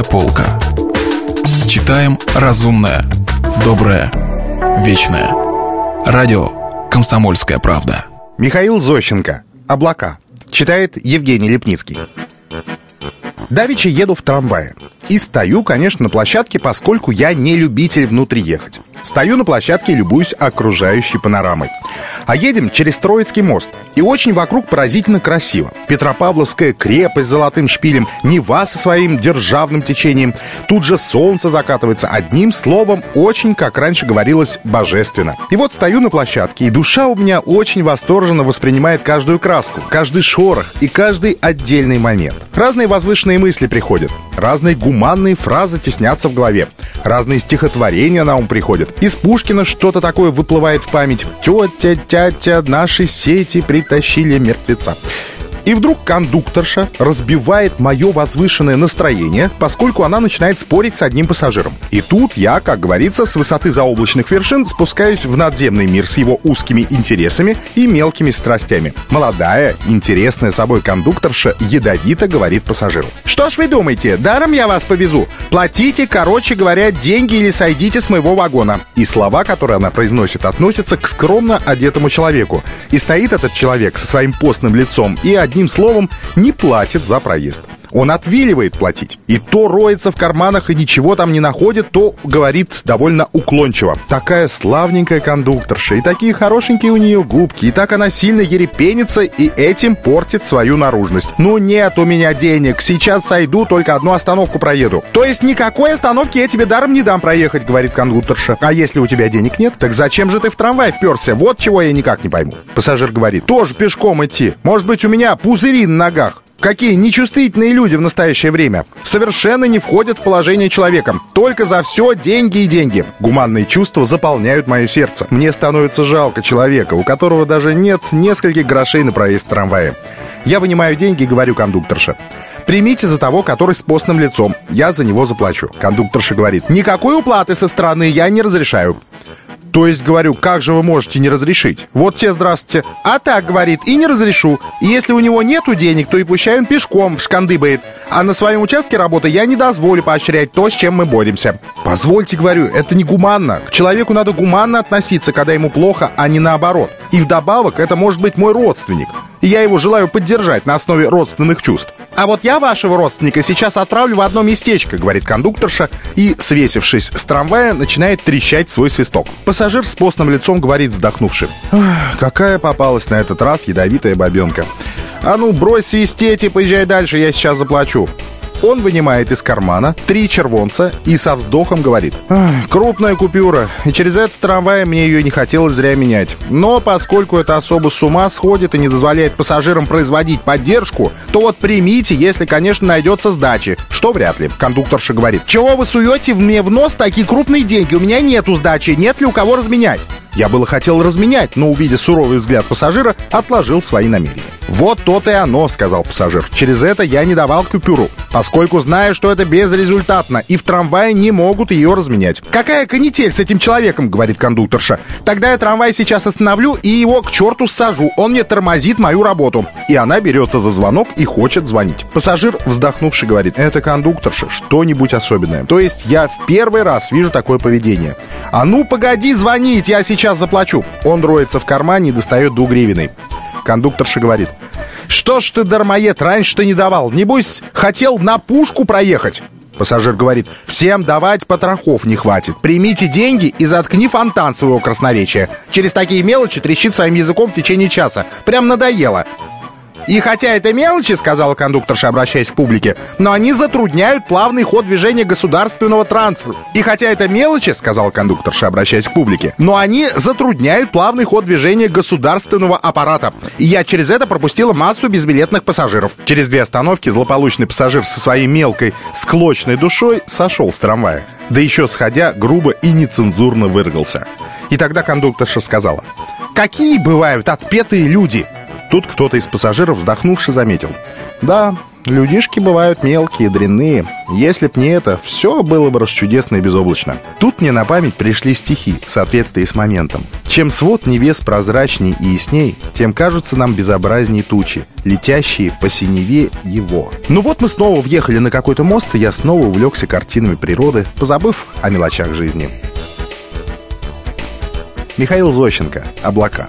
Книжная полка. Читаем разумное, доброе, вечное. Радио «Комсомольская правда». Михаил Зощенко. «Облака». Читает Евгений Лепницкий. Давичи еду в трамвае. И стою, конечно, на площадке, поскольку я не любитель внутри ехать. Стою на площадке и любуюсь окружающей панорамой. А едем через Троицкий мост. И очень вокруг поразительно красиво. Петропавловская крепость с золотым шпилем, Нева со своим державным течением. Тут же солнце закатывается. Одним словом, очень, как раньше говорилось, божественно. И вот стою на площадке, и душа у меня очень восторженно воспринимает каждую краску, каждый шорох и каждый отдельный момент. Разные возвышенные мысли приходят. Разные гуманные фразы теснятся в голове. Разные стихотворения на ум приходят. Из Пушкина что-то такое выплывает в память. «Тетя, тятя, наши сети притащили мертвеца». И вдруг кондукторша разбивает мое возвышенное настроение, поскольку она начинает спорить с одним пассажиром. И тут я, как говорится, с высоты заоблачных вершин спускаюсь в надземный мир с его узкими интересами и мелкими страстями. Молодая, интересная собой кондукторша ядовито говорит пассажиру. «Что ж вы думаете, даром я вас повезу? Платите, короче говоря, деньги или сойдите с моего вагона». И слова, которые она произносит, относятся к скромно одетому человеку. И стоит этот человек со своим постным лицом и одним словом не платит за проезд. Он отвиливает платить. И то роется в карманах и ничего там не находит, то говорит довольно уклончиво. Такая славненькая кондукторша, и такие хорошенькие у нее губки, и так она сильно ерепенится и этим портит свою наружность. Ну нет у меня денег, сейчас сойду, только одну остановку проеду. То есть никакой остановки я тебе даром не дам проехать, говорит кондукторша. А если у тебя денег нет, так зачем же ты в трамвай вперся? Вот чего я никак не пойму. Пассажир говорит, тоже пешком идти. Может быть, у меня пузыри на ногах. Какие нечувствительные люди в настоящее время. Совершенно не входят в положение человека. Только за все деньги и деньги. Гуманные чувства заполняют мое сердце. Мне становится жалко человека, у которого даже нет нескольких грошей на проезд в трамвае. Я вынимаю деньги и говорю кондукторше. Примите за того, который с постным лицом. Я за него заплачу. Кондукторша говорит, никакой уплаты со стороны я не разрешаю. То есть, говорю, как же вы можете не разрешить? Вот те здравствуйте. А так, говорит, и не разрешу. И если у него нету денег, то и пущай он пешком шкандыбает. А на своем участке работы я не дозволю поощрять то, с чем мы боремся. Позвольте, говорю, это не гуманно. К человеку надо гуманно относиться, когда ему плохо, а не наоборот. И вдобавок, это может быть мой родственник. И я его желаю поддержать на основе родственных чувств. А вот я вашего родственника сейчас отправлю в одно местечко, говорит кондукторша, и, свесившись с трамвая, начинает трещать свой свисток. Пассажир с постным лицом говорит, вздохнувши. Какая попалась на этот раз ядовитая бабенка. А ну, брось свистеть и поезжай дальше, я сейчас заплачу. Он вынимает из кармана три червонца и со вздохом говорит. «Крупная купюра, и через этот трамвай мне ее не хотелось зря менять. Но поскольку это особо с ума сходит и не дозволяет пассажирам производить поддержку, то вот примите, если, конечно, найдется сдачи, что вряд ли». Кондукторша говорит. «Чего вы суете мне в нос такие крупные деньги? У меня нету сдачи, нет ли у кого разменять?» Я было хотел разменять, но, увидя суровый взгляд пассажира, отложил свои намерения. «Вот то и оно», — сказал пассажир. «Через это я не давал купюру, поскольку знаю, что это безрезультатно, и в трамвае не могут ее разменять». «Какая канитель с этим человеком?» — говорит кондукторша. «Тогда я трамвай сейчас остановлю и его к черту сажу. Он мне тормозит мою работу». И она берется за звонок и хочет звонить. Пассажир, вздохнувший, говорит, «Это кондукторша, что-нибудь особенное». То есть я в первый раз вижу такое поведение. «А ну, погоди звонить, я сейчас заплачу». Он роется в кармане и достает двугривенный. Кондукторша говорит, «Что ж ты, дармоед, раньше-то не давал? Небось, хотел на пушку проехать?» Пассажир говорит, «Всем давать потрохов не хватит. Примите деньги и заткни фонтан своего красноречия. Через такие мелочи трещит своим языком в течение часа. Прям надоело». И хотя это мелочи, сказала кондукторша, обращаясь к публике, но они затрудняют плавный ход движения государственного транспорта. И хотя это мелочи, сказала кондукторша, обращаясь к публике, но они затрудняют плавный ход движения государственного аппарата. И я через это пропустила массу безбилетных пассажиров. Через две остановки злополучный пассажир со своей мелкой, склочной душой сошел с трамвая. Да еще сходя, грубо и нецензурно выругался. И тогда кондукторша сказала, «Какие бывают отпетые люди!» Тут кто-то из пассажиров, вздохнувши, заметил. Да, Людишки бывают мелкие, дрянные. Если б не это, все было бы расчудесно и безоблачно. Тут мне на память пришли стихи в соответствии с моментом. Чем свод небес прозрачней и ясней, тем кажутся нам безобразней тучи, летящие по синеве его. Ну вот мы снова въехали на какой-то мост, и я снова увлекся картинами природы, позабыв о мелочах жизни. Михаил Зощенко. «Облака».